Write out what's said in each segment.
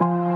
cru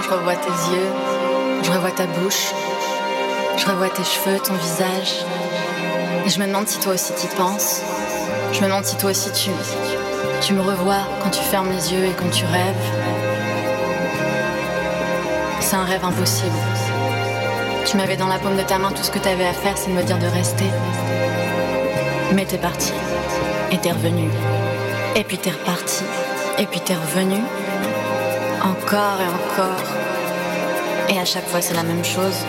je revois tes yeux, je revois ta bouche, je revois tes cheveux, ton visage. Et je me demande si toi aussi tu penses. Je me demande si toi aussi tu, tu me revois quand tu fermes les yeux et quand tu rêves. C'est un rêve impossible. Tu m'avais dans la paume de ta main, tout ce que tu avais à faire, c'est de me dire de rester. Mais t'es parti. Et t'es revenu. Et puis t'es reparti. Et puis t'es revenu. Encore et encore. Et à chaque fois c'est la même chose.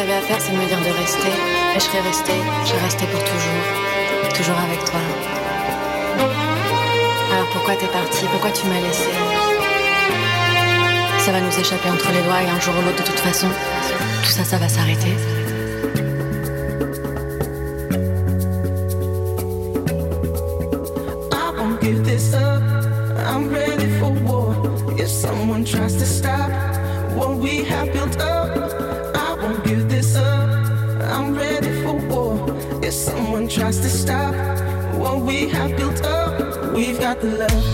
à faire, c'est de me dire de rester. Et je serais restée, je restée pour toujours. Toujours avec toi. Pourquoi t'es parti Pourquoi tu m'as laissé Ça va nous échapper entre les doigts et un jour ou l'autre de toute façon, tout ça, ça va s'arrêter. Got the love.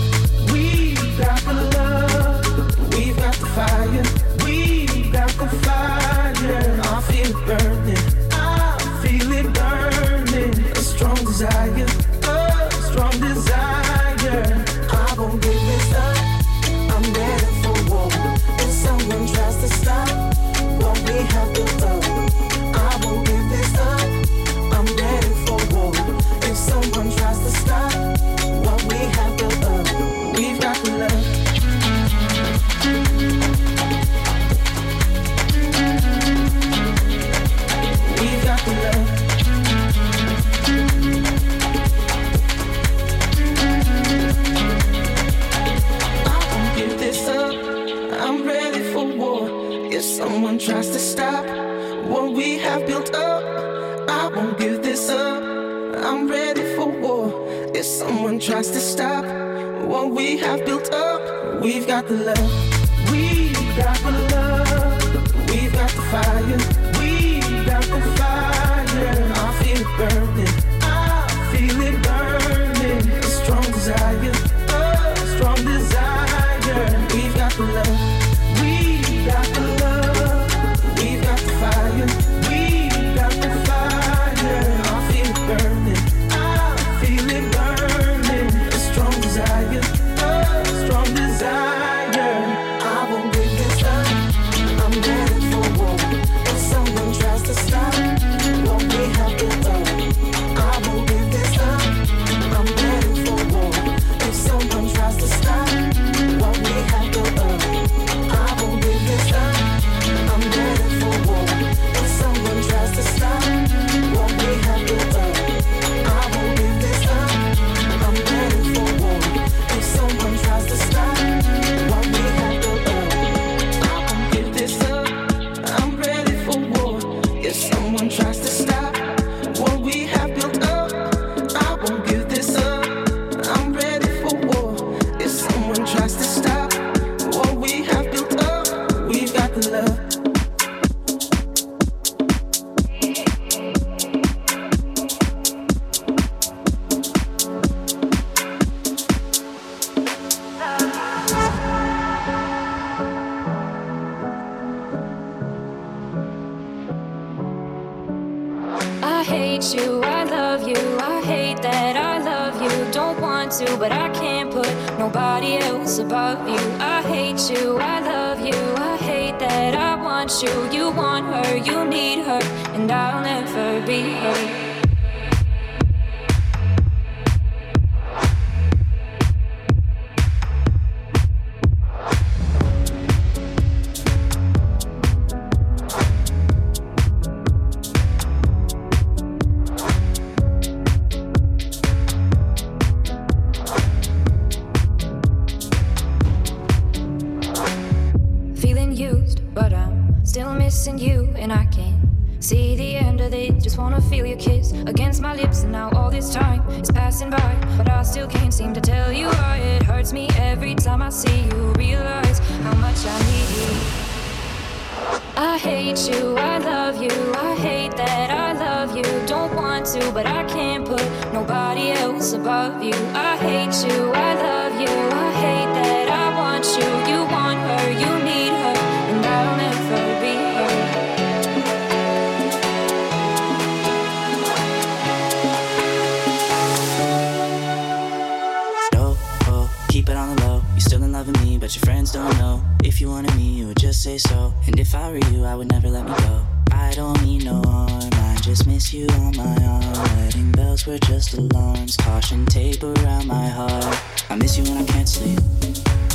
Say so. And if I were you, I would never let me go. I don't mean no harm, I just miss you on my arm. Wedding bells were just alarms, caution tape around my heart. I miss you when I can't sleep,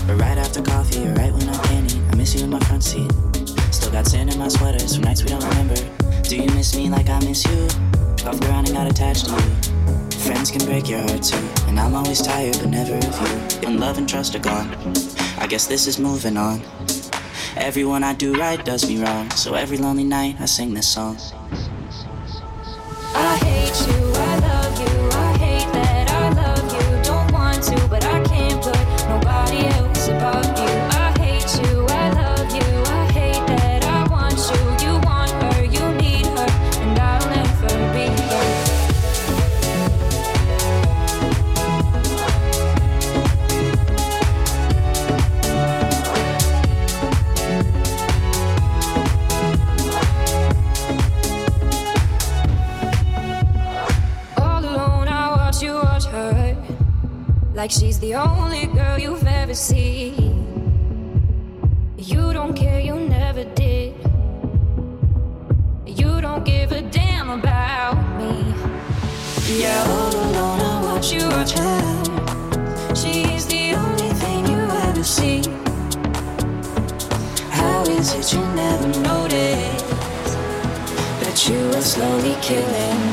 or right after coffee, or right when I can't eat. I miss you in my front seat. Still got sand in my sweaters from nights we don't remember. Do you miss me like I miss you? Off ground and got attached to you. Friends can break your heart too, and I'm always tired, but never of you. When love and trust are gone, I guess this is moving on. Everyone I do right does me wrong, so every lonely night I sing this song. Like she's the only girl you've ever seen. You don't care, you never did. You don't give a damn about me. Yeah, all alone, I watch you watch her. She's the only thing you ever see. How is it you never notice? that you are slowly killing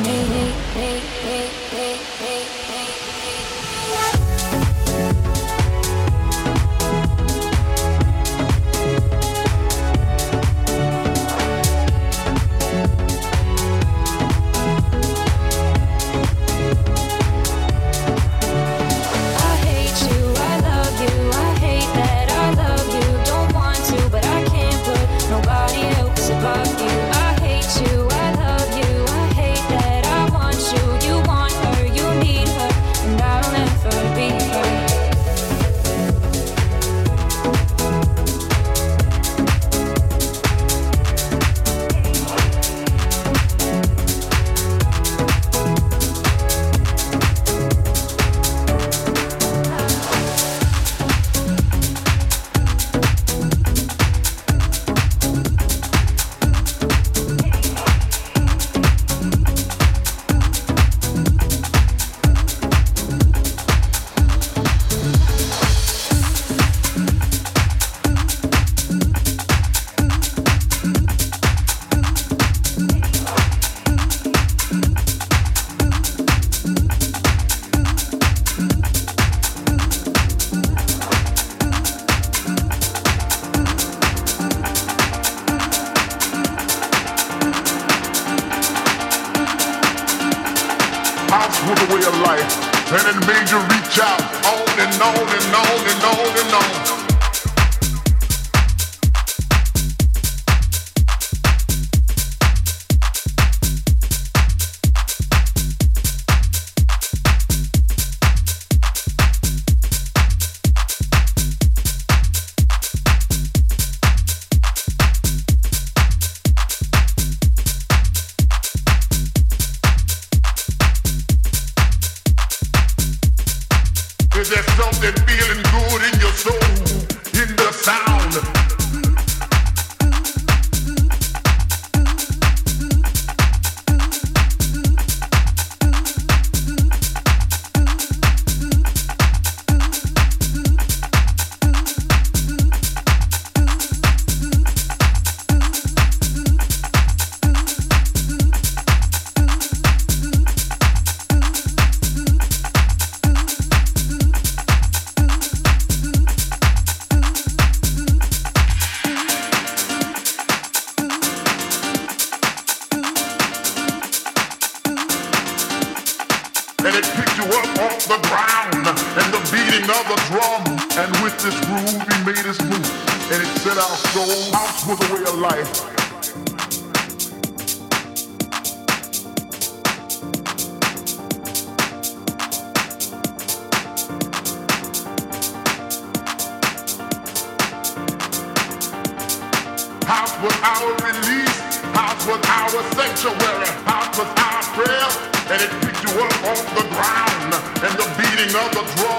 of the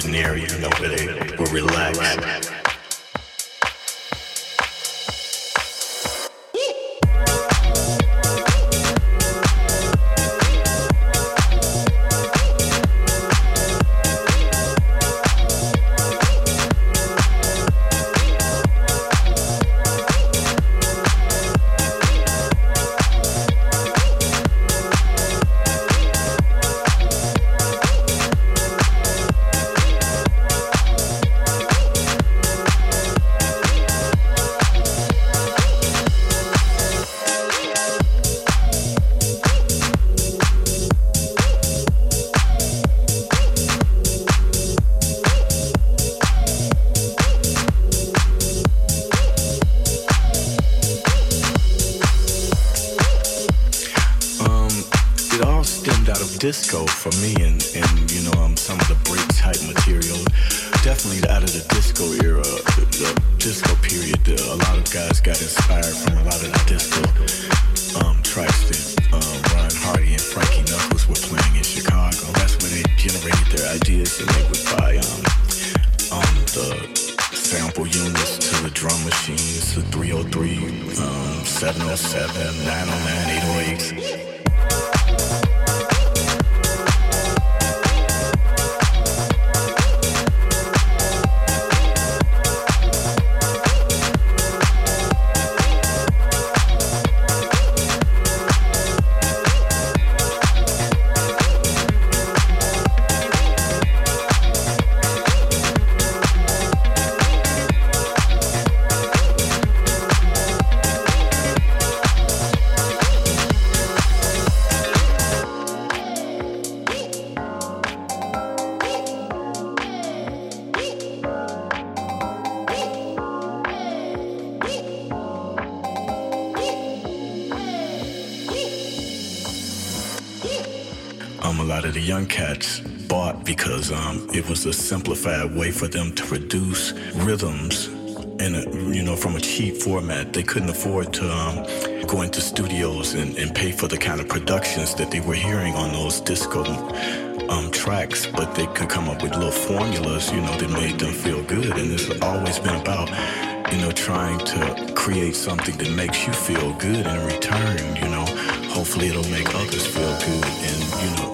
disco a simplified way for them to produce rhythms in a, you know, from a cheap format. They couldn't afford to um, go into studios and, and, pay for the kind of productions that they were hearing on those disco um, tracks, but they could come up with little formulas, you know, that made them feel good. And it's always been about, you know, trying to create something that makes you feel good in return, you know. Hopefully it'll make others feel good and, you know,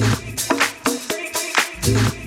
thank you.